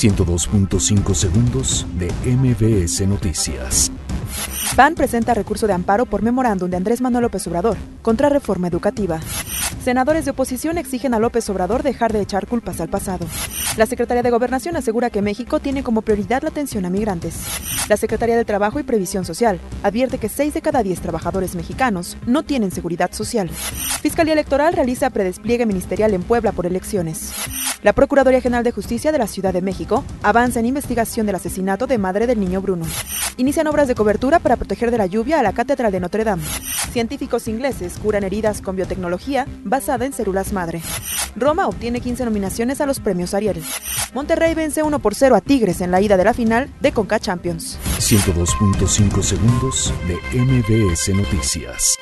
102.5 segundos de MBS Noticias. PAN presenta recurso de amparo por memorándum de Andrés Manuel López Obrador contra reforma educativa. Senadores de oposición exigen a López Obrador dejar de echar culpas al pasado. La Secretaría de Gobernación asegura que México tiene como prioridad la atención a migrantes. La Secretaría de Trabajo y Previsión Social advierte que 6 de cada 10 trabajadores mexicanos no tienen seguridad social. Fiscalía Electoral realiza predespliegue ministerial en Puebla por elecciones. La Procuraduría General de Justicia de la Ciudad de México avanza en investigación del asesinato de madre del niño Bruno. Inician obras de cobertura para proteger de la lluvia a la Catedral de Notre Dame. Científicos ingleses curan heridas con biotecnología basada en células madre. Roma obtiene 15 nominaciones a los premios Ariel. Monterrey vence 1 por 0 a Tigres en la ida de la final de Conca Champions. 102.5 segundos de MBS Noticias.